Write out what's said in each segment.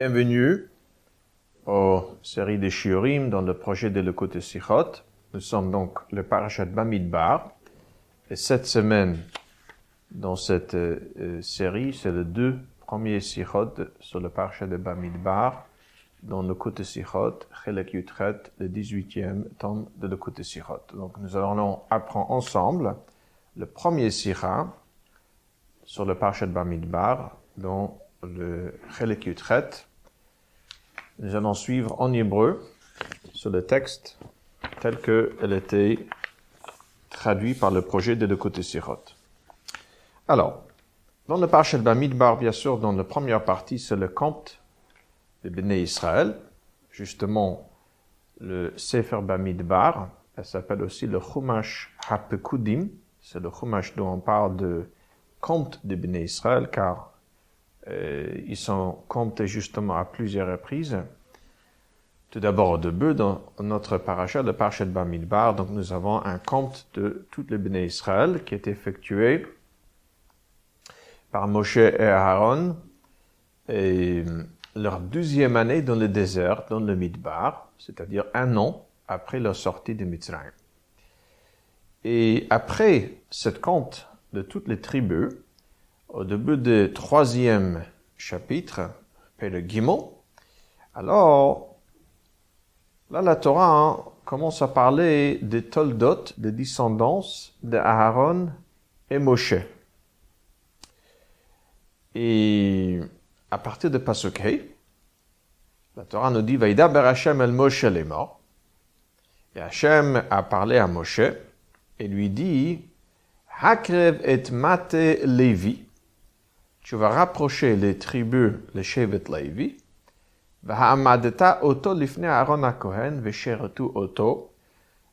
Bienvenue aux séries des Shiurim dans le projet de l'écoute Sichot. Nous sommes donc le Parashat Bamidbar. Et cette semaine, dans cette euh, euh, série, c'est le deux premiers Sichot sur le Parashat de Bamidbar dans côté Sichot, Chelek Yutret, le 18e tome de côté Sichot. Donc nous allons apprendre ensemble le premier Sira sur le Parashat Bamidbar dans le Chelek Yutret. Nous allons suivre en hébreu sur le texte tel qu'elle était traduit par le projet de côté Sirot. Alors, dans le Parashat Bamidbar, bien sûr, dans la première partie, c'est le conte de Béné Israël. Justement, le Sefer Bamidbar, elle s'appelle aussi le Chumash Hapekudim. C'est le Chumash dont on parle de conte de Béné Israël, car ils sont comptés justement à plusieurs reprises. Tout d'abord au début, dans notre parachat, le parachat de Bamidbar, donc nous avons un compte de toutes les béné Israël qui est effectué par Moshe et Aaron, et leur deuxième année dans le désert, dans le Midbar, c'est-à-dire un an après leur sortie de Mitzrayim. Et après cette compte de toutes les tribus, au début du troisième chapitre, le Gimel, alors, là, la Torah hein, commence à parler des Toldot, des descendances de Aaron et Moshe. Et à partir de Pasuk la Torah nous dit, Vaïda ber Hashem el Moshe les morts. Et Hashem a parlé à Moshe et lui dit, Hakrev et Mate Levi, tu vas rapprocher les tribus, les Shevet Levi, oto lifne Aaron Kohen oto.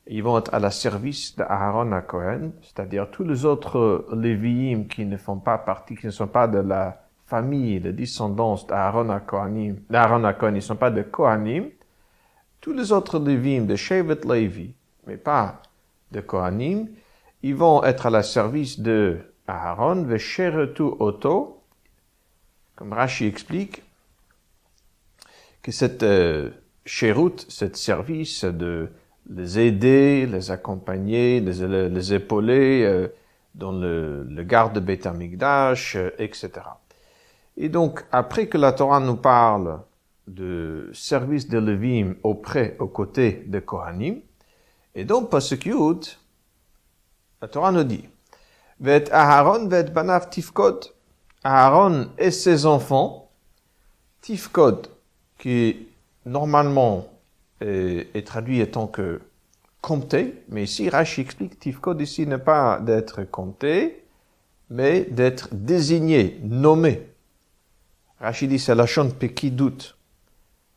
Ils vont être à la service d'Aaron Kohen, c'est-à-dire tous les autres Lévi'im qui ne font pas partie, qui ne sont pas de la famille, de descendance d'Aaron Kohanim, d'Aaron Kohen, ils ne sont pas de Kohanim. Tous les autres Lévi'im de Shevet Levi, mais pas de Kohanim, ils vont être à la service de Aaron, v'sheretu oto, comme Rashi explique, que cette euh, chéroute, cette service de les aider, les accompagner, les, épauler euh, dans le, garde de Beth euh, etc. Et donc, après que la Torah nous parle de service de Levim auprès, aux côtés de Kohanim, et donc, Pasukiyut, la Torah nous dit, Vet Aharon vet banav tifkod, Aaron et ses enfants, tifkod, qui normalement est, traduit étant que compté, mais ici Rashi explique tifkod ici n'est pas d'être compté, mais d'être désigné, nommé. Rashi dit c'est la peki doute.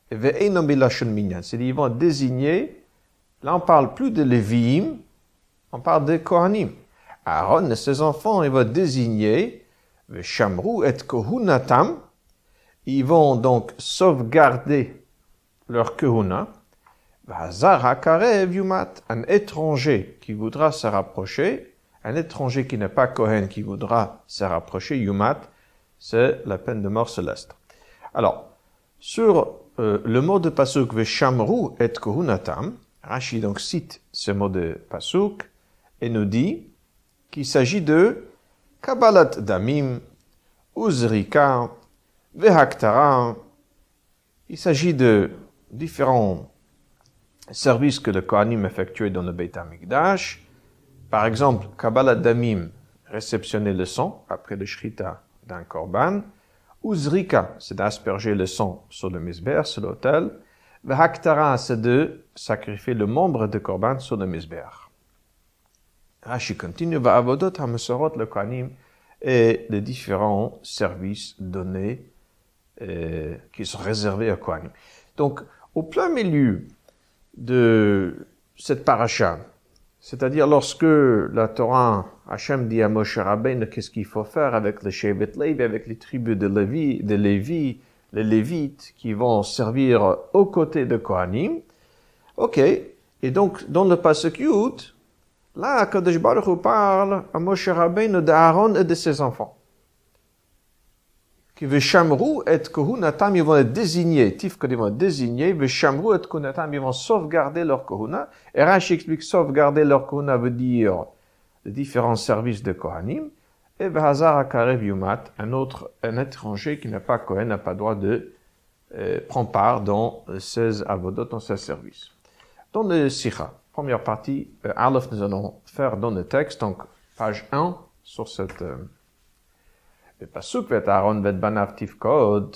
Et ve'enomi la shon minyan. C'est ils vont désigner, là on parle plus de Lévi'im, on parle de Kohanim. Aaron et ses enfants, ils vont désigner, Shamru et Kohunatam, ils vont donc sauvegarder leur kahuna. Un étranger qui voudra se rapprocher, un étranger qui n'est pas Kohen qui voudra se rapprocher, Yumat, c'est la peine de mort céleste. Alors, sur euh, le mot de Pasuk, Veshamru et Kohunatam, Rashi donc cite ce mot de Pasuk et nous dit qu'il s'agit de Kabbalat Damim, Uzrika, Vehaktara. Il s'agit de différents services que le Kohanim effectuait dans le Beit HaMikdash. Par exemple, Kabbalah Damim, réceptionner le sang après le Shrita d'un korban. Uzrika, c'est d'asperger le sang sur le misber, sur l'autel. Vehaktara, c'est de sacrifier le membre de korban sur le misber. Et les différents services donnés euh, qui sont réservés à Kohanim. Donc, au plein milieu de cette paracha, c'est-à-dire lorsque la Torah, Hachem dit à Moshe Rabbein qu'est-ce qu'il faut faire avec les Shevet Levi, avec les tribus de Lévi, de Lévi, les Lévites qui vont servir aux côtés de Kohanim? Ok. Et donc, dans le passage là, Kadosh Baruch parle à Moshe Rabbein d'Aaron et de ses enfants. qui veshamru et kohunatam, ils vont être désignés, tif ils vont être désignés, veshamru et kohunatam, ils vont sauvegarder leur kohuna. Et Rashi explique sauvegarder leur kohuna veut dire les différents services de Kohanim. Et Behazar Akarev Yumat, un autre, un étranger qui n'est pas Kohen, n'a pas droit de euh, prendre part dans 16 avodot, dans 16 services. Dans le Sikha, première partie, euh, Aleph, nous allons faire dans le texte, donc page 1, sur cette... Euh, le pasuk vet Aaron vet banav tivkod,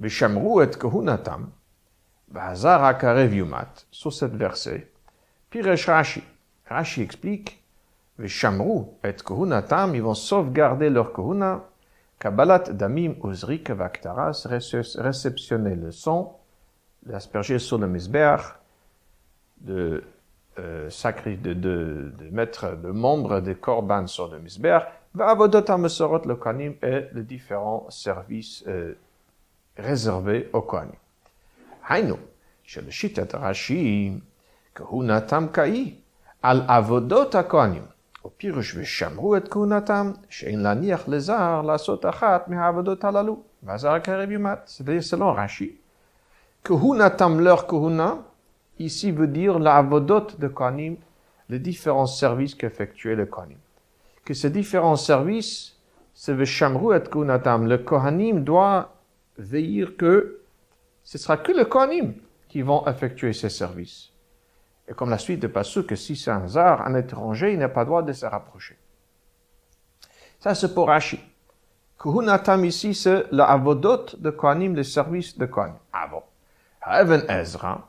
vishamru et kohunatam, Behazar Akarev Yumat, sur cette verset. Piresh Rashi. Rashi explique, vishamru et kohunatam, ils vont sauvegarder leur kohuna, Kabbalat Damim Uzrik Vaktaras, réceptionner le sang, l'asperger sur le misbeach, de, euh, sacri de, de, mettre le membre des corban sur le misber, Va'avodot HaMesorot le Kohanim et les différents services euh, réservés au Kohanim. Hainu, chez le Shitat Rashi, Kahunatam Kai, al Avodot HaKohanim. Au pire, je vais chamrou et Kahunatam, Shein Laniach Lezar, la Sotachat, Mehavodot Halalu. Vazar Karebimat, c'est-à-dire selon Rashi. Kahunatam leur Kahuna, ici veut dire l'avodot de Kohanim, les différents services qu'effectuait le Kohanim. Que ces différents services, c'est Veshamru et Kunatam. Le Kohanim doit veiller que ce sera que le Kohanim qui vont effectuer ces services. Et comme la suite de Passou, que si c'est un zar, un étranger, il n'a pas droit de se rapprocher. Ça, c'est pour Rashi. Kuhunatam ici, c'est la avodot de Kohanim, le service de Kohanim. Ah bon. Ezra,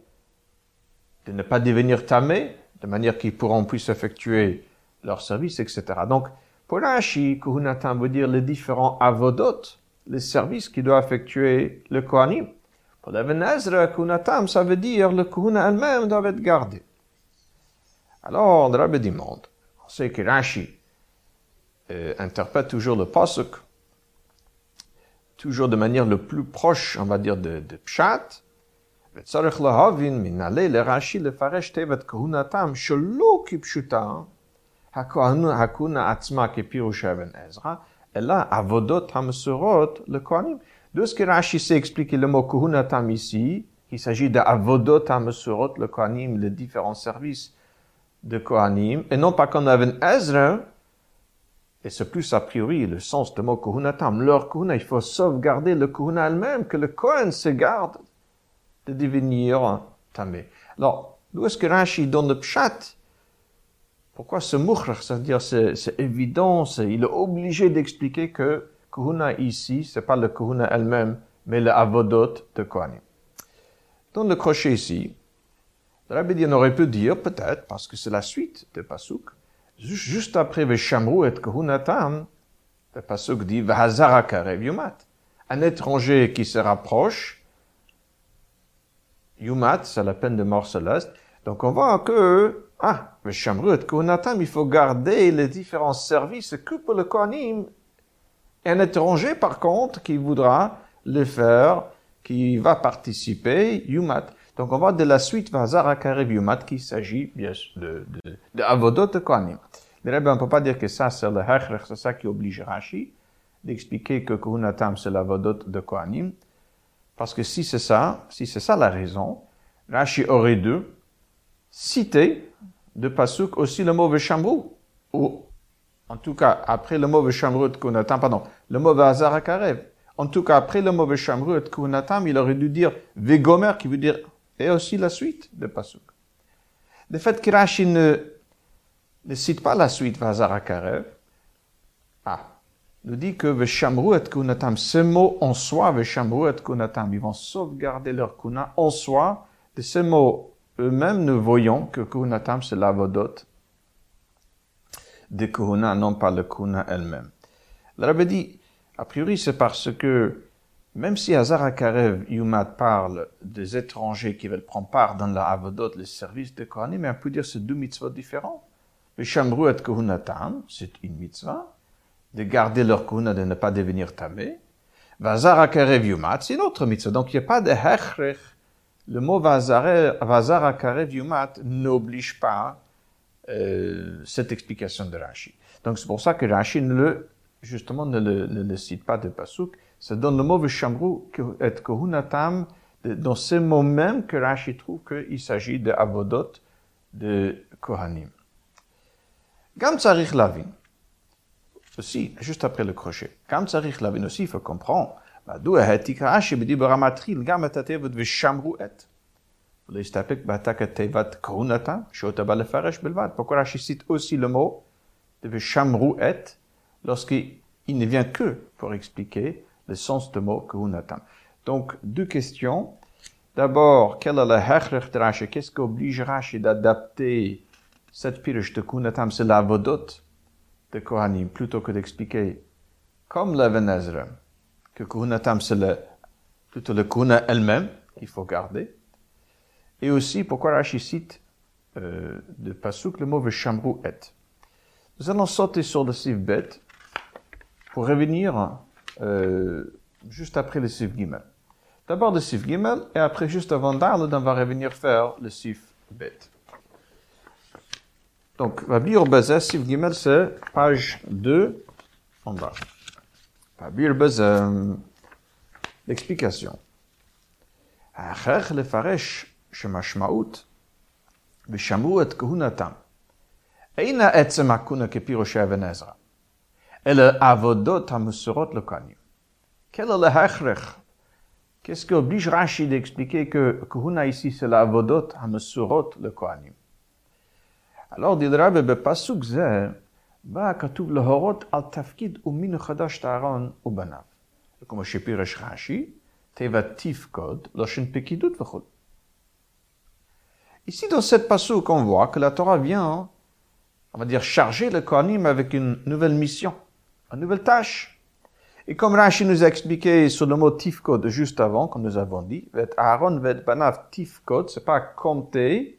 de ne pas devenir tamé, de manière qu'ils pourront plus effectuer leur service, etc. Donc, pour Rashi, Kohunatam veut dire les différents avodot, les services qui doit effectuer le Kohanim. Pour Ibn Ezra, Kunatam, ça veut dire le Kuna elle-même doit être gardé. Alors, le Rabbi demande, on sait que Rashi euh, interprète toujours le Pasuk, toujours de manière le plus proche, on va dire, de, de Pshat, וצריך להבין מנהלי לרש"י לפרש תיבת כהונתם שלא כפשוטה הכהונה עצמה כפירוש אבן עזרא, אלא עבודות המסורות לכהנים. De ce que Rashi s'est expliqué le mot kuhunatam ici, il s'agit d'Avodot Amesurot, le Kohanim, les différents services de Kohanim, et non pas comme avait Ezra, et c'est plus a priori le sens du mot kuhunatam, leur kuhuna, il faut sauvegarder le kuhuna elle-même, que le Kohen se garde de devenir tamé. Alors, d'où est-ce que Rashi donne le pshat? Pourquoi ce mouchr, c'est-à-dire c'est évident, il est obligé d'expliquer que Kuhuna ici, c'est pas le Kuhuna elle-même, mais le Avodot de Kohanim. Dans le crochet ici, le Rabbi aurait pu dire, peut-être, parce que c'est la suite de Pasuk, juste après Veshamru et Kuhunatam, le Pasuk dit Vahazara Karev Yumat. Un étranger qui se rapproche, Yumat, c'est la peine de mort céleste. Donc on voit que, ah, Veshamru et Kuhunatam, il faut garder les différents services que pour le Kohanim un étranger, par contre, qui voudra le faire, qui va participer, Yumat. Donc on va de la suite Vazara Karev Yumat, qui s'agit bien de, de, de Avodot de Kohanim. Mais on ne peut pas dire que ça, c'est le Hechrech, c'est ça qui oblige Rashi d'expliquer que Kuhunatam, c'est l'Avodot de Kohanim. Parce que si c'est ça, si c'est ça la raison, Rashi aurait dû citer de Pasuk aussi le mot Veshamru, ou en tout cas, après le mot Veshamrut Kunatam, pardon, le mot Karev. En tout cas, après le mot Veshamrut Kunatam, il aurait dû dire Vegomer, qui veut dire, et aussi la suite de Pasuk. Le fait que Rashi ne, cite pas la suite Karev, ah, nous dit que Kunatam, ce mot en soi, Kunatam, ils vont sauvegarder leur kuna en soi. De ce mot eux-mêmes, nous voyons que Kunatam, c'est l'avodot de Kuhuna, non pas le Kuhuna elle-même. Le Rabbi dit, A priori, c'est parce que même si Hazara Karev Yumat parle des étrangers qui veulent prendre part dans la Avodot, le service de Kohanim, mais on peut dire c'est deux mitzvot différents. Le Shamru et Kohunatam, c'est une mitzvah, de garder leur kohuna, de ne pas devenir tamé. Vazara Karev Yumat, c'est une autre mitzvah. Donc il n'y a pas de hechrech. Le mot Vazara Karev Yumat n'oblige pas euh, cette explication de Rashi. Donc c'est pour ça que Rashi ne le, justement ne le, ne le cite pas de Pasuk. Ça donne le mot Vishamru et Kohunatam dans ce mot même que Rashi trouve qu'il s'agit de Avodot de Kohanim. Gam Lavin Aussi, juste après le crochet. Gam Tzarich Lavin aussi, il faut comprendre. מדוע העתיק רש"י בדיבר המתחיל גם את התיבות ושמרו את. ולהסתפק בהעתק התיבת כהונתם, שאותה בא לפרש בלבד. Pourquoi Rashi cite aussi le mot de ושמרו את, lorsqu'il ne vient que pour expliquer le sens du mot Kuhunatam. Donc, deux questions. D'abord, quel est le hechrech de Rashi? Qu'est-ce qui oblige Rashi d'adapter cette pirush de Kuhunatam? C'est la vodot de Kohanim, plutôt que d'expliquer, comme Ezra, que Kuhunatam, c'est le, plutôt le Kuhuna elle-même qu'il faut garder. Et aussi, pourquoi Rashi cite euh, de Pasuk le mot Veshamru et. Nous allons sauter sur le Sif Bet pour revenir euh, juste après le Sif Gimel. D'abord le Sif Gimel, et après, juste avant d'Arle, on va revenir faire le Sif Bet. Donc, Babir Baza, Sif Gimel, c'est page 2, en bas. Babir Baza, l'explication. Achach lefaresh shemashmaut v'shamu et kuhunatam. Eina etzem hakuna kepirosh Eben Ezra. Ele avodot hamusurot lokanim. Quel est le hachrech Qu'est-ce qui oblige Rashi d'expliquer que kuhuna ici c'est la avodot hamusurot lokanim? Alors dit le Rabbi בפסוק זה בא כתוב להורות על תפקיד ומין חדש טהרון ובניו. כמו שפירש רש"י, תיבת תפקוד, לשון פקידות וכו'. Ici, dans cette pasuk, on voit que la Torah vient, on va dire, charger le Kohanim avec une nouvelle mission, une nouvelle tâche. Et comme Rashi nous a expliqué sur le mot tifkod juste avant, comme nous avons dit, Aaron vet banav tifkod, c'est pas compter,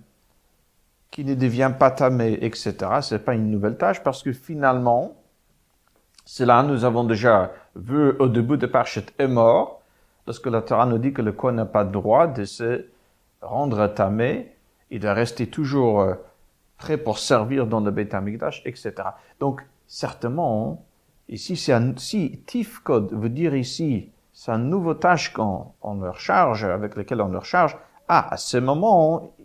qui ne devient pas tamé, etc. C'est pas une nouvelle tâche parce que finalement, cela nous avons déjà vu au début de Parchet est mort, lorsque la Torah nous dit que le Kohen n'a pas droit de se rendre tamé, il doit rester toujours prêt pour servir dans le Beth Amikdash, etc. Donc, certainement, ici, c'est un, si Tifkod veut dire ici, c'est un nouveau tâche qu'on on leur charge, avec lequel on leur charge, ah, à ce moment,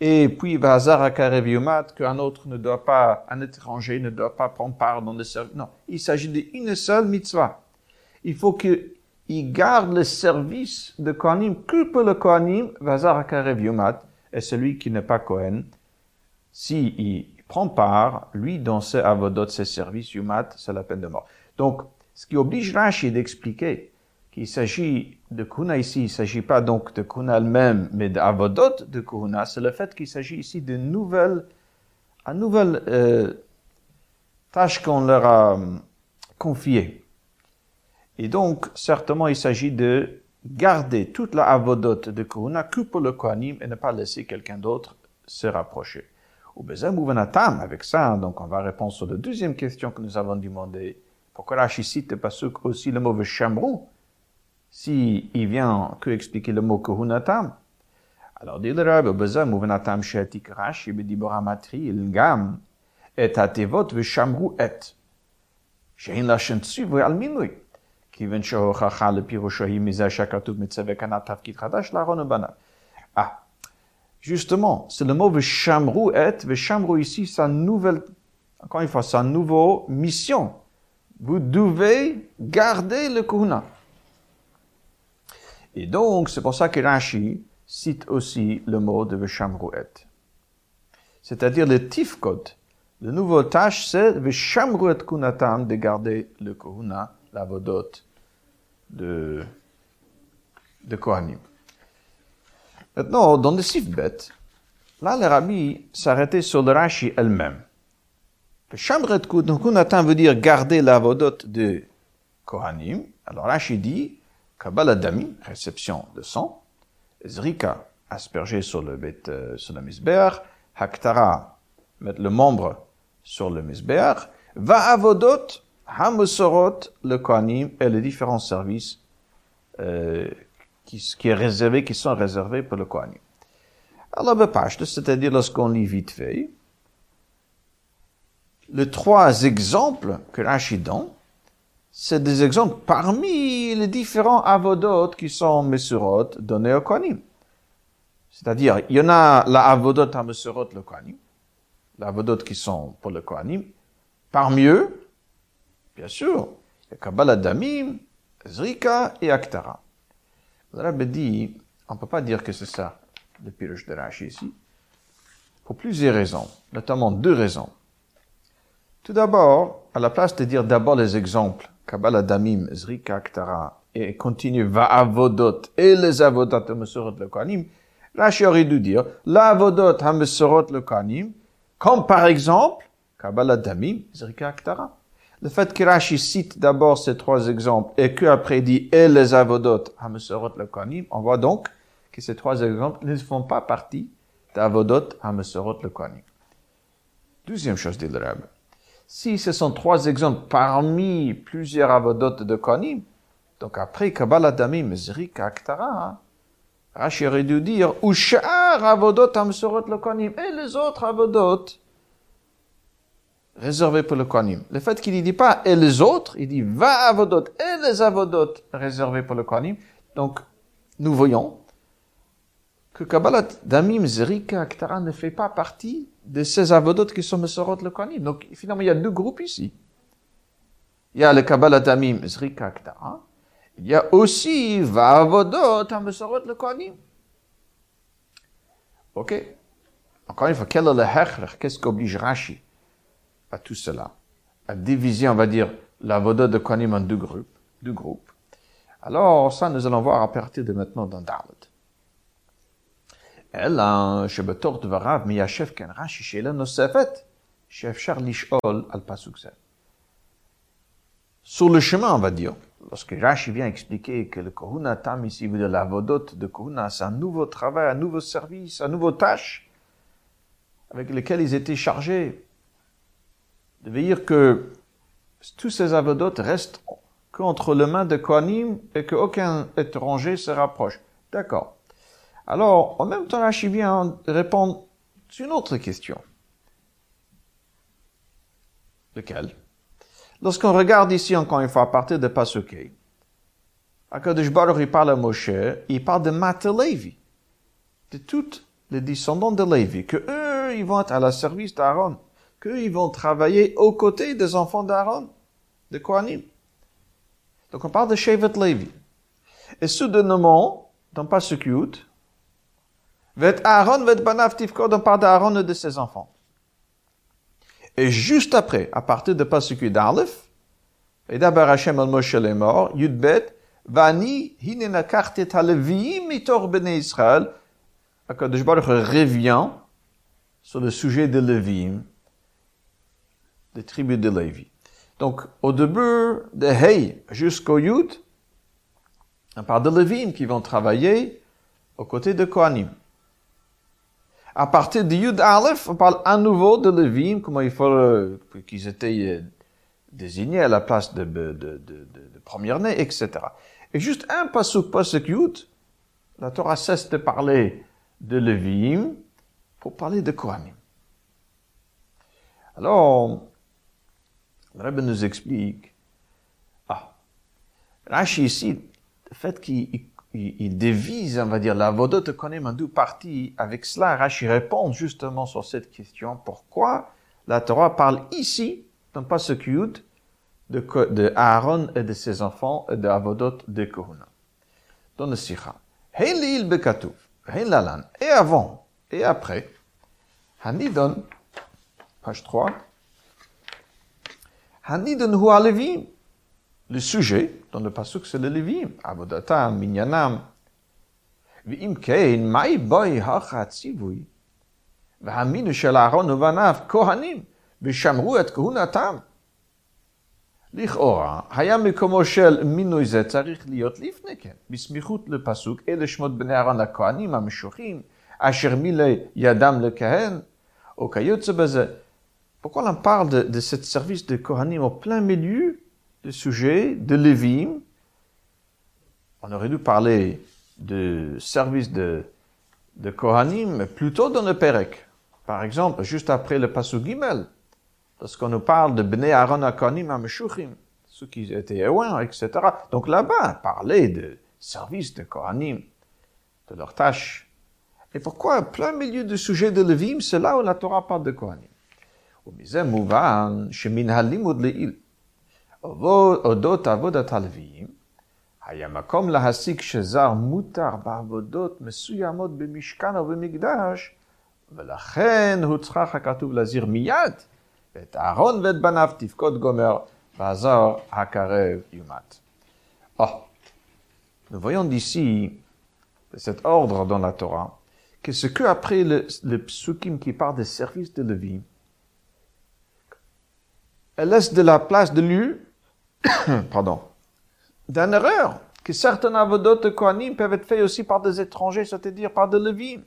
et puis qu'un autre ne doit pas, un étranger ne doit pas prendre part dans le service. Non, il s'agit d'une seule mitzvah. Il faut qu'il garde le service de Kohanim que pour le Kohanim, Vazar Akarev Yumat, et celui qui n'est pas Kohen, si il prend part, lui, dans ses avodot, ses services, Yumat, c'est la peine de mort. Donc, ce qui oblige Rashi d'expliquer qu'il s'agit de Kuna ici, il ne s'agit pas donc de Kuna elle-même, mais d'avodot de Kuna, c'est le fait qu'il s'agit ici de nouvelles, à nouvelle euh, tâche qu'on leur a euh, confiée. Et donc, certainement, il s'agit de garder toute la avodot de Kuna que pour le Kohanim et ne pas laisser quelqu'un d'autre se rapprocher. Ou Avec ça, donc on va répondre sur la deuxième question que nous avons demandé Pourquoi Rashi cite aussi le mot Veshamru si il vient que expliquer le mot Kuhunatam Alors, dit le Rabbi, Bezam, Uvenatam Shetik Rashi, Bedibora Matri, Ilgam, et Atevot Veshamru et. שאין לה שן ציווי על מינוי. כיוון שהוכחה לפירושו היא מזה שהכתוב מצווה כאן תפקיד חדש לאהרון ובניו. Ah, justement, c'est le mot Veshamru et, Veshamru ici, sa nouvelle, encore une fois, sa nouvelle mission. Vous devez garder le Kuhuna. Et donc, c'est pour ça que Rashi cite aussi le mot de Veshamruet. C'est-à-dire le Tifkot. Le nouveau tâche, c'est Veshamruet Kunatam de garder le Kohuna, la vodot de, de Kohanim. Maintenant, dans le Sifbet, là, le rabbi s'arrêtait sur le Rashi elle-même. Veshamruet Kunatam veut dire garder la vodot de Kohanim. Alors Rashi dit, Kabbalah Dami, réception de sang, Zrika, aspergé sur le bête, euh, sur le misbeach, Haktara, mettre le membre sur le misbeach, Va avodot, Hamusorot, le Kohanim et les différents services euh, qui, qui, est réservé, qui sont réservés pour le Kohanim. Alors, c'est-à-dire lorsqu'on lit vite fait, les trois exemples que donne, c'est des exemples parmi les différents avodot qui sont mesurot donnés au Kohanim. C'est-à-dire, il y en a la avodot à mesurot le Kohanim, la avodot qui sont pour le Kohanim. Parmi eux, bien sûr, il y a Kabbalah Damim, Zrika et Aktara. Le dit, on ne peut pas dire que c'est ça, le pirush de Rashi ici, pour plusieurs raisons, notamment deux raisons. Tout d'abord, à la place de dire d'abord les exemples, Kabbalah Damim, Zrika Aktara, et continue va avodot et les avodot mesurot le Kohanim, Rashi aurait dû dire la avodot mesurot le Kohanim, comme par exemple Kabbalah Damim, Zrika Aktara. Le fait que Rashi cite d'abord ces trois exemples et qu'après dit et les avodot mesurot le Kohanim, on voit donc que ces trois exemples ne font pas partie d'avodot mesurot le Kohanim. Deuxième chose dit le. Si ce sont trois exemples parmi plusieurs avodotes de Kohanim, donc après Kabbalah Damim, Zrik, Aktara, Rashi aurait dû dire, ou Sha'ar avodot amsorot le Kohanim, et les autres avodot réservés pour le Kohanim. Le fait qu'il ne dit pas et les autres, il dit va avodot et les avodot réservés pour le Kohanim. Donc, nous voyons que Kabbalah Damim, Zerika, Aktara ne fait pas partie de ces avodot qui sont Mesorot le Kohanim. Donc, finalement, il y a deux groupes ici. Il y a le Kabbalah Damim, Zrika, Aktara. Il y a aussi Vavodot, Mesorot le Kohanim. Ok? Encore une fois, quel est le hechrech? Qu'est-ce qu'oblige Rashi à tout cela? À diviser, on va dire, l'avodot de Kohanim en deux groupes. Deux groupes. Alors, ça, nous allons voir à partir de maintenant dans Dalet. אלא שבתוך דבריו מיישב כאן רש"י שאלה נוספת שאפשר לשאול על פסוק זה. Sur le chemin, on va dire, lorsque Rashi vient expliquer que le Kohuna Tam ici veut dire la vodot de Kohuna, c'est un nouveau travail, un nouveau service, un nouveau tâche avec lequel ils étaient chargés de veiller que tous ces avodot restent qu'entre les mains de Kohanim et qu'aucun étranger se rapproche. D'accord. Alors, en même temps, Rashi vient répondre sur une autre question. Lequel? Lorsqu'on regarde ici, encore une fois, à partir de Pasuke, Akadosh Baruch, il parle à Moshe, il parle de Matelevi, de tous les descendants de Lévi, que eux, ils vont être à la service d'Aaron, qu'eux, ils vont travailler aux côtés des enfants d'Aaron, de Kohanim. Donc on parle de Shevet Lévi. Et soudainement, dans Pasukut, Vet Aaron, vet Banav Tivkod, on parle d'Aaron et de ses enfants. Et juste après, à partir de Pasukut d'Aleph, et d'abord Hashem al Moshe est mort, Yudbet, Vani, hinena kartet haleviim mitor bene Israël, Akadosh Baruch revient sur le sujet de Lévi'im, des tribus de Lévi. Donc, au début de Hey jusqu'au Yud, on parle de Lévi'im qui vont travailler aux côtés de Kohanim. À partir de Yud Aleph, on parle à nouveau de Levim, comment il faut euh, qu'ils étaient euh, désigné à la place de, de, de, de, première-né, etc. Et juste un pasuk pasuk yud, la Torah cesse de parler de Lévi'im pour parler de Kohanim. Alors, le Rebbe nous explique, ah, Rashi ici, le fait qu'il il, dévise, on va dire, la vodot de Kohanim en deux parties, avec cela, Rashi répond justement sur cette question, pourquoi la Torah parle ici, dans pas ce de, de Aaron et de ses enfants et de Avodot de Kohuna. Dans le Sikha. Hein bekatuf, hein lalan. Et avant, et après, Hanidon, page 3, Hanidon hu alevim Le sujet, dans le pasuk, c'est le levim. Avodatam, minyanam. ואם כן, מהי בוי הכה הציווי? והאמינו של אהרון ובניו כהנים, ושמרו את כהונתם. לכאורה, היה מקומו של מינוי זה צריך להיות לפני כן, בסמיכות לפסוק אלה שמות בני אהרון לכהנים המשוחים, אשר מילא ידם לכהן, או כיוצא בזה. Pourquoi on parle de, de ce service de Kohanim au plein milieu du sujet de Lévim On aurait dû parler de service de, de Kohanim, mais plutôt dans le Perek. Par exemple, juste après le Pasuk Gimel, parce qu'on nous parle de Bnei Aaron Kohanim Ameshuchim, ceux qui étaient loin, etc. Donc là-bas, parler de service de Kohanim, de leurs tâches. Et pourquoi, plein milieu du sujet de Lévim, c'est là où la Torah parle de Kohanim. אודות עבודת הלוויים, היה מקום להסיק שזר מותר בעבודות מסוימות במשכן או במקדש, ולכן הוצחך הכתוב להזהיר מיד ואת אהרון ואת בניו תפקוד גומר, והזר הקרב יומת. Oh, nous voyons d'ici, de cet ordre dans la Torah, que ce que après le, le psukim qui parle des services de Lévi, elle laisse de la place de lieu, pardon, d'une erreur, que certains avodot de Kohanim peuvent être faits aussi par des étrangers, c'est-à-dire par des Lévites.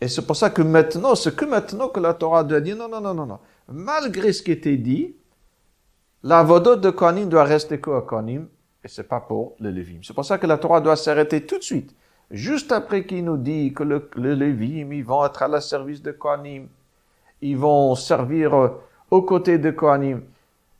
Et c'est pour ça que maintenant, c'est que maintenant que la Torah doit dire non, non, non, non, non. Malgré ce qui était dit, l'avodot de Kohanim doit rester que Kohanim, et c'est pas pour le Lévim. C'est pour ça que la Torah doit s'arrêter tout de suite. Juste après qu'il nous dit que le, le ils vont être à la service de Kohanim, ils vont servir aux côtés de Kohanim.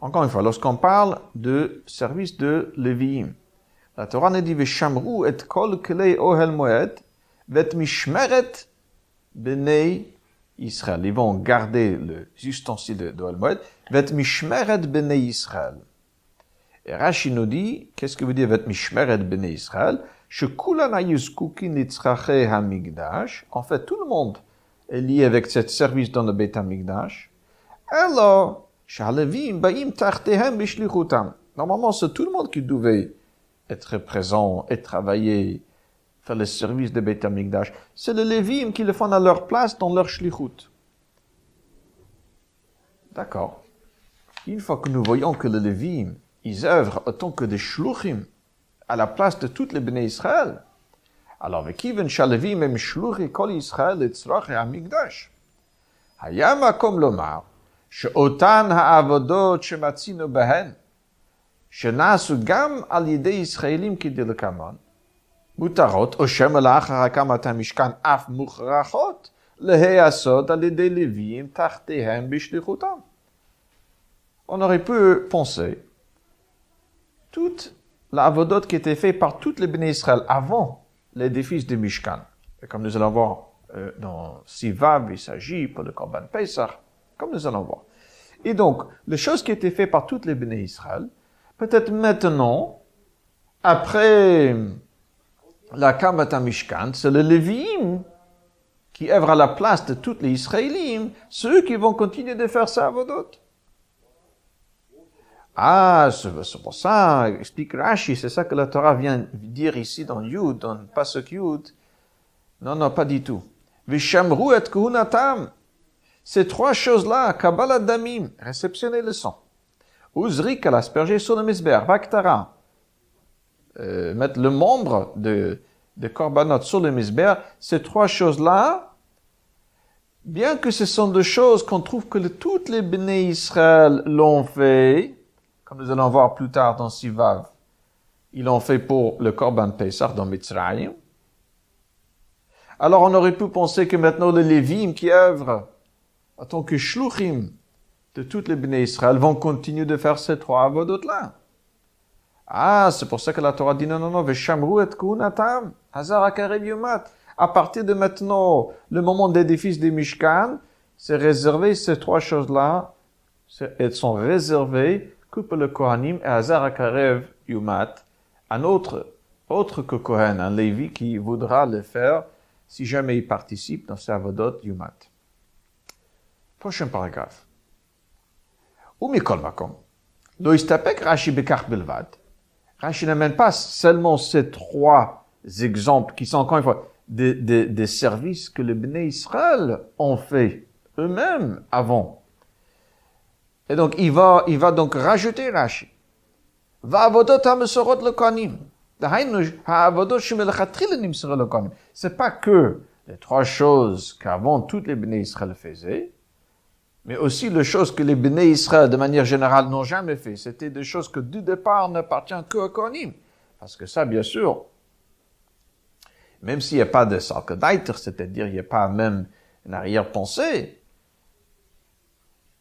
encore une fois, lorsqu'on parle de service de Lévi'im, la Torah nous dit Veshamru et kol klei ohel moed vet mishmeret bnei Israël. Ils vont garder les ustensiles de ohel moed vet mishmeret bnei Israël. Et Rashi nous dit, qu'est-ce que veut dire vet mishmeret bnei Israël? Shekulan ayuzkukin litzrache hamigdash. En fait, tout le monde est lié avec ce service dans le Beit Hamikdash. Alors, Normalement, c'est tout le monde qui devait être présent et travailler, faire le service de Beit HaMikdash. C'est les Lévim qui le font à leur place dans leur shlichut. D'accord. Une fois que nous voyons que les Lévim, ils œuvrent autant que des shluchim à la place de toutes les béné Israël, alors avec qui ven shalevim et shluchi Israël et tzrach et Hamikdash? Hayama comme l'omar, שאותן העבודות שמצינו בהן, שנעשו גם על ידי ישראלים כדלקמן, מותרות, או שמא לאחר הקמת המשכן אף מוכרחות, להיעשות על ידי לוויים תחתיהם בשליחותם. On aurait pu penser, toute l'avodot qui était fait par toutes les béné Israël avant l'édifice de Mishkan, et comme nous allons voir euh, dans Sivav, il s'agit pour le Korban Pesach, comme nous allons voir. Et donc, les choses qui étaient faites par toutes les béné Israël, peut-être maintenant, après la Kamata Mishkan, c'est le Lévi'im qui œuvre à la place de toutes les Israélites, ceux qui vont continuer de faire ça à vos Ah, c'est pour ça, explique Rashi, c'est ça que la Torah vient dire ici dans Yud, dans Pasuk Yud. Non, non, pas du tout. Vishamru et kuhunatam. Ces trois choses-là, Kabbalah Damim, réceptionner le sang. Uzrik à l'asperger sur le misber, Vaktara. Euh, mettre le membre de, de Korbanot sur le misber, ces trois choses-là, bien que ce sont des choses qu'on trouve que toutes les béné Israël l'ont fait, comme nous allons voir plus tard dans Sivav, ils l'ont fait pour le Korban Pesach dans Mitzrayim. Alors on aurait pu penser que maintenant les Lévim qui œuvrent en tant que shluchim de toutes les béné Israël vont continuer de faire ces trois avodot-là. Ah, c'est pour ça que la Torah dit non, non, non, veshamru et kunatam, hazar yumat. À partir de maintenant, le moment d'édifice des Mishkan, c'est réservé, ces trois choses-là, elles sont réservées que le Kohanim et Hazar Akarev Yumat, un autre, autre que Kohen, un Lévi qui voudra le faire si jamais il participe dans sa Avodot Yumat. Prochain paragraphe. Ou Rashi Bekar Belvad. Rashi n'amène pas seulement ces trois exemples qui sont encore une fois des, services que les Bnei Israël ont fait eux-mêmes avant et donc, il va, il va donc rajouter Rashi. C'est pas que les trois choses qu'avant toutes les béné Israël faisaient, mais aussi les choses que les béné Israël, de manière générale, n'ont jamais fait. C'était des choses que du départ n'appartiennent qu'au Kohanim. Parce que ça, bien sûr, même s'il n'y a pas de Salkadaiter, c'est-à-dire il n'y a pas même une arrière-pensée,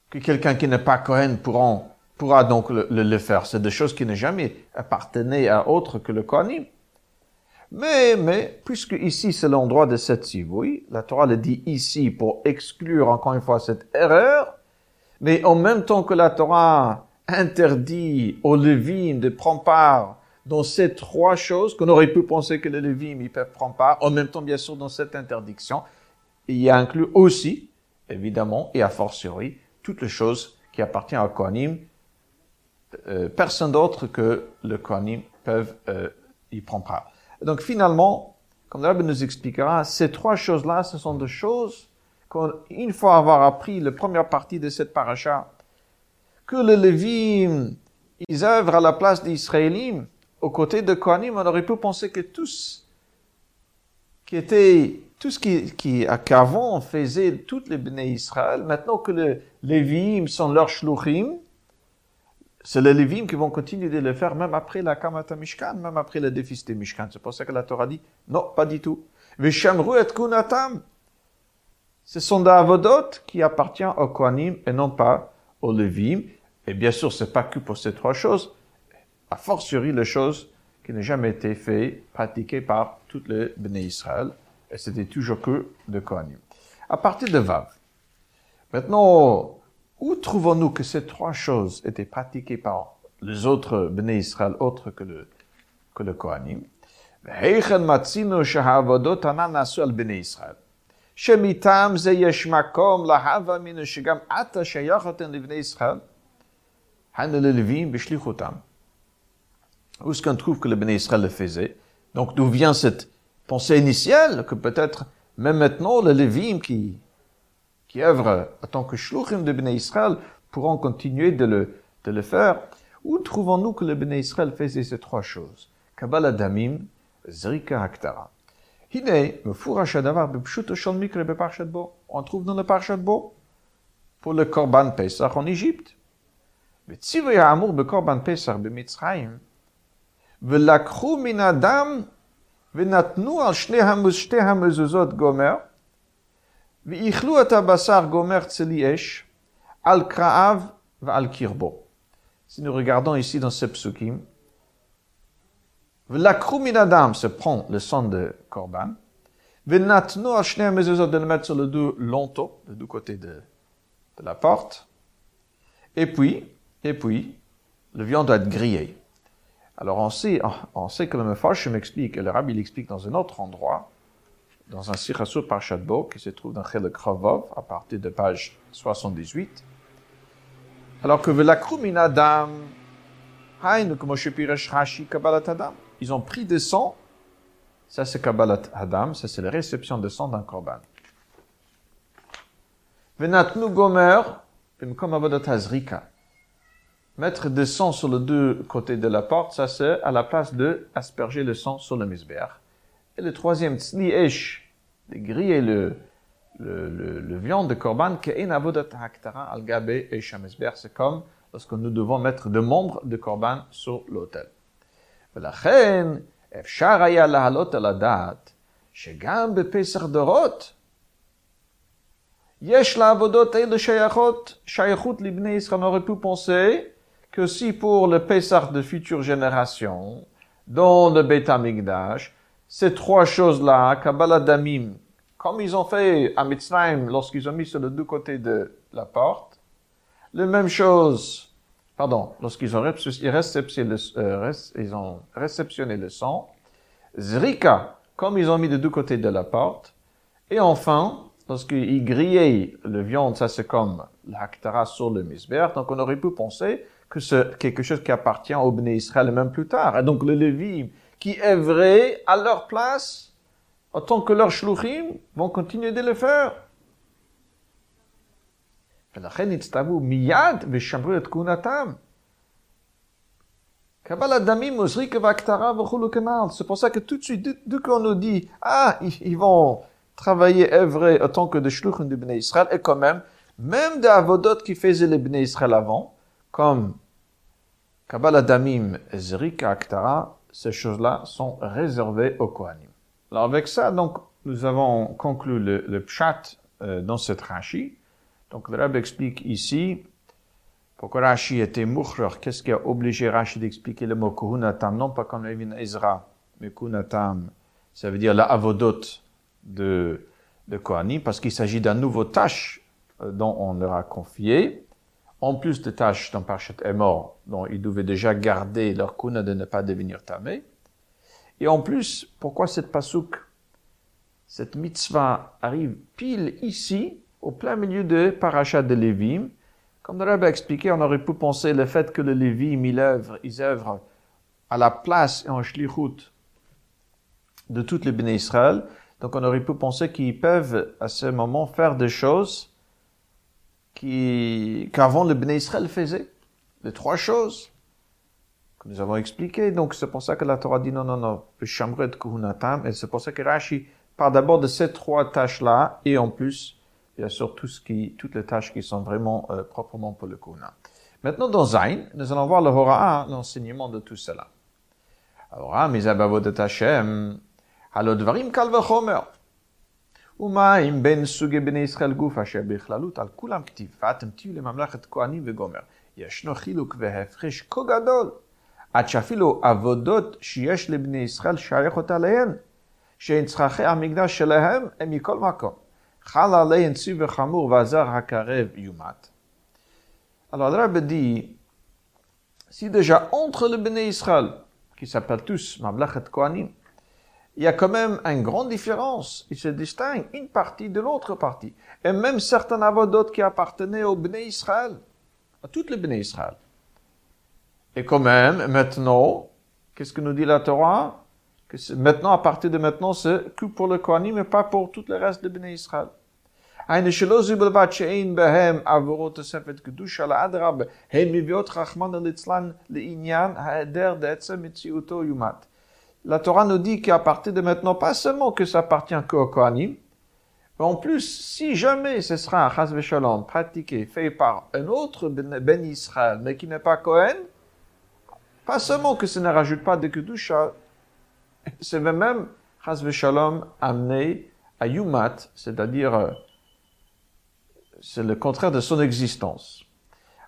que quelqu'un qui n'est pas Cohen pourra, donc le, faire. C'est des choses qui n'ont jamais appartenaient à autre que le Kohanim. Mais, mais, puisque ici c'est l'endroit de cette sivouille, la Torah le dit ici pour exclure encore une fois cette erreur, mais en même temps que la Torah interdit aux Lévim de prendre part dans ces trois choses, qu'on aurait pu penser que les Lévim ils peuvent prendre part, en même temps bien sûr dans cette interdiction, il y a inclus aussi, évidemment, et a fortiori, toutes les choses qui appartiennent au Kohanim, euh, personne d'autre que le Kohanim peuvent euh, y prendre part. Donc finalement, comme le nous expliquera, ces trois choses-là, ce sont des choses qu'une fois avoir appris la première partie de cette paracha, que les Lévim, ils œuvrent à la place des Israélites, aux côtés de Kohanim, on aurait pu penser que tous qui étaient tout ce qui, qui qu'avant faisait toutes les béné Israël, maintenant que les Lévim sont leurs shluchim, c'est les Lévim qui vont continuer de le faire même après la Kamata Mishkan, même après le déficit de Mishkan. C'est pour ça que la Torah dit, non, pas du tout. Vishamru et kunatam. Ce sont des avodot qui appartiennent au Kohanim et non pas aux Lévim. Et bien sûr, c'est pas que pour ces trois choses, a fortiori les choses qui n'ont jamais été faites, pratiquées par toutes les béné Israël et c'était toujours que de Kohanim. À partir de Vav. Maintenant, où trouvons-nous que ces trois choses étaient pratiquées par les autres Bnei Israël, autres que le, que le Kohanim? היכן מצינו שהעבודות הנ"ל נעשו על בני ישראל. שמטעם זה יש מקום להווה מינו שגם עתה שייכתם לבני ישראל, היינו ללווים בשליחותם. Où est-ce qu'on trouve que le Bnei Israël le faisait? Donc d'où vient cette pensée initiale que peut-être même maintenant les Lévim qui, qui œuvrent en tant que shluchim de Bnei Israël pourront continuer de le, de le faire. Où trouvons-nous que le Bnei Israël faisait ces trois choses? Kabbalah Damim, Zrika Haktara. Hine, Mefurash Adavar, Bepshut Oshon Mikre, Beparchat Bo. On trouve dans le Parchat Bo? Pour le Korban Pesach en Égypte. Betsivoy Amour, Bekorban Pesach, Bemitzraim. Velakru Minadam, Venatnu al Shneham Shteham Zuzot Gomer. Si nous regardons ici dans ce psukim, V'lakru min adam se prend le sang de Corban. V'natnu ashner mezuzot de le mettre sur le dos longtemps, le deux côtés de, la porte. Et puis, et puis, le viande doit être grillé. Alors on sait, on sait que le Mefarshim m'explique, et le Rabbi l'explique dans un autre endroit, dans un Sirasur par Shadbo, qui se trouve dans Chelek Kravov, à partir de page 78. Alors que la Adam, Ils ont pris des sang, ça c'est Kabbalat Adam, ça c'est la réception de sang d'un korban. Venatnu gomer. Mettre des sang sur les deux côtés de la porte, ça c'est à la place de asperger le sang sur le misbeach. Et le troisième, tzli esh, de griller le, le, le, le viande de korban, ke'en avodat haktara al gabe esh c'est comme lorsque nous devons mettre des membres de korban sur l'autel. ולכן אפשר היה להעלות על הדעת שגם בפסח דורות יש לעבודות אלה שייכות, שייכות לבני ישראל. On aurait pu penser que si pour le Pessah de future génération, dans le Beth Amikdash, ces trois choses-là, Kabbalah Damim, comme ils ont fait à Mitzrayim lorsqu'ils ont mis sur les deux côtés de la porte, les mêmes choses, pardon, lorsqu'ils ont, réceptionné le, euh, ont réceptionné le sang, Zrika, comme ils ont mis de deux côtés de la porte, et enfin, lorsqu'ils grillaient le viande, ça c'est comme l'haktara sur le misber, donc on aurait pu penser que c'est quelque chose qui appartient au Bnei Israël même plus tard. Et donc le Lévi qui œuvraient à leur place, en tant que leurs shluchim, vont continuer de le faire. C'est pour ça que tout de suite, dès qu'on nous dit, ah, ils vont travailler, œuvrer en tant que des shluchim du Bnei Israël, et quand même, même des avodot qui faisaient les Bnei Israël avant, comme Kabbalah Damim, Zrika Aktara, ces choses-là sont réservées aux Kohanim. Alors avec ça, donc, nous avons conclu le, le pshat euh, dans cette Rashi. Donc le Rab explique ici pourquoi Rashi était moucher, qu'est-ce qui a obligé Rashi d'expliquer le mot Kuhunatam, non pas comme Levin Ezra, mais Kuhunatam, ça veut dire la avodot de, de Kohanim, parce qu'il s'agit d'un nouveau tâche euh, dont on leur a confié en plus de tâches dont Parchet est mort, dont ils devaient déjà garder leur kuna de ne pas devenir tamé. Et en plus, pourquoi cette pasouk, cette mitzvah arrive pile ici, au plein milieu de Parachat de Lévim? Comme le Rabbi a expliqué, on aurait pu penser le fait que le Lévim, il œuvre, ils œuvrent à la place et en shlichut de toutes les béné Israël. Donc on aurait pu penser qu'ils peuvent à ce moment faire des choses qu'avant le Bnei Israël faisait. Les trois choses que nous avons expliquées. Donc, c'est pour ça que la Torah dit non, non, non, de kuhunatam. Et c'est pour ça que Rashi parle d'abord de ces trois tâches-là. Et en plus, bien sûr, tout ce qui, toutes les tâches qui sont vraiment euh, proprement pour le kuhuna. Maintenant, dans Zain, nous allons voir le Hora'a, l'enseignement de tout cela. Alors, Mizabavot de Hashem, Halodvarim Kalvachomer. ומה אם בין סוגי בני ישראל גוף אשר בכללות על כולם כתיב, ואתם תהיו לממלכת כהנים וגומר. ישנו חילוק והפרש כה גדול, עד שאפילו עבודות שיש לבני ישראל שייכות עליהן, שהן צרכי המקדש שלהם, הם מכל מקום. חל עליהן ציווי חמור והזר הקרב יומת. Alors le dit, si déjà entre le Bnei Israël, qui Kohanim, il y a quand même une grande différence. Il se distingue une partie de l'autre partie. Et même certains d'autres qui appartenaient au Bnei Israël, à toutes les Bnei Israël. Et quand même, maintenant, qu'est-ce que nous dit la Torah? Maintenant, à partir de maintenant, c'est que pour le Kohanim, mais pas pour tout le reste de Bnei Israël la Torah nous dit qu'à partir de maintenant, pas seulement que ça appartient qu'au Kohanim, mais en plus, si jamais ce sera un Shalom pratiqué, fait par un autre Ben, ben Israël, mais qui n'est pas Kohen, pas seulement que ça ne rajoute pas de Kedusha, c'est même Chas Shalom amené à Yumat, c'est-à-dire, euh, c'est le contraire de son existence.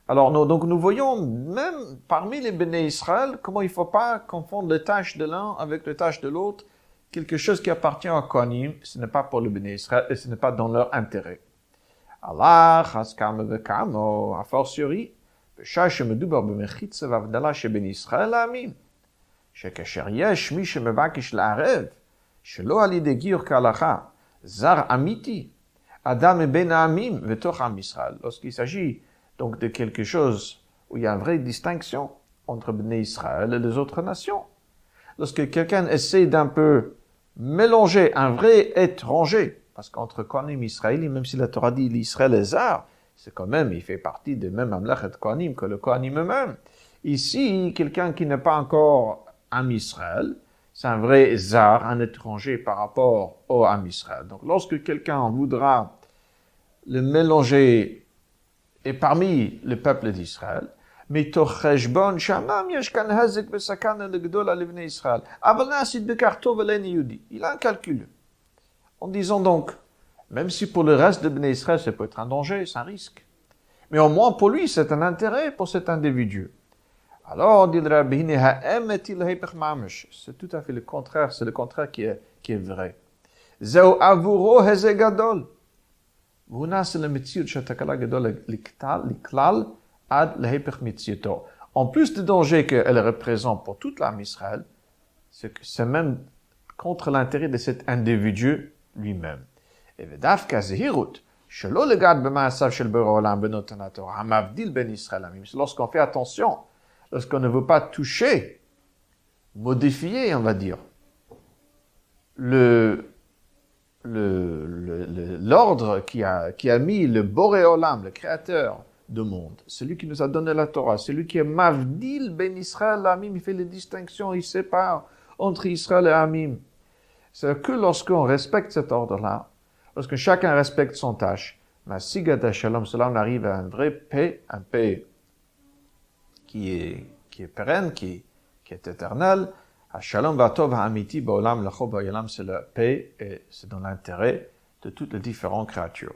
Alors, nous, donc, nous voyons même parmi les béné Israël comment il ne faut pas confondre les tâches de l'un avec les tâches de l'autre. Quelque chose qui appartient à Kohanim, ce n'est pas pour le béné Israël et ce n'est pas dans leur intérêt. Allah, chaskam vekamo, a fortiori, בשעה שמדובר במחיצה והבדלה שבין ישראל לעמים, שכאשר יש מי שמבקש לערב, שלא על ידי גיור כהלכה, זר אמיתי, אדם מבין העמים ותוך עם ישראל, lorsqu'il s'agit donc de quelque chose où il y a une vraie distinction entre Bnei Israël et les autres nations. Lorsque quelqu'un essaie d'un peu mélanger un vrai étranger, parce qu'entre Kohanim et Israël, même si la Torah dit l'Israël est c'est quand même, il fait partie des mêmes Amlech et Kohanim que le Kohanim eux-mêmes. Ici, quelqu'un qui n'est pas encore Am Israël, c'est un vrai Zar, un étranger par rapport au Am Israël. Donc lorsque quelqu'un voudra le mélanger et parmi le peuple d'Israël, מתוך חשבון שאמנם יש כאן הזק וסכנה לגדולה לבני ישראל, אבל נעשית בכך טוב אלינו יהודי. Il a un calcul. En disant donc, même si pour le reste de Bnei Israël, ça peut être un danger, c'est un risque. Mais au moins pour lui, c'est un intérêt pour cet individu. Alors, dit le Rabbi, c'est tout à fait le contraire, c'est le contraire qui est, qui est vrai. זהו עבורו הישג En plus du danger qu'elle représente pour toute l'âme Israël, c'est que c'est même contre l'intérêt de cet individu lui-même. Et lorsqu'on fait attention, lorsqu'on ne veut pas toucher, modifier, on va dire, le, l'ordre qui, a, qui a mis le Boréolam, le Créateur, de monde. Celui qui nous a donné la Torah, celui qui est Mavdil ben Israël Amim, il fait les distinctions, il sépare entre Israël et Amim. C'est que lorsqu'on respecte cet ordre-là, lorsque chacun respecte son tâche, ma sigata shalom, cela on arrive à un vrai paix, un paix qui est, qui est pérenne, qui, qui est éternel. Shalom vatov ha'amiti ba'olam l'achov ba'yalam, c'est la paix et c'est dans l'intérêt de toutes les différentes créatures.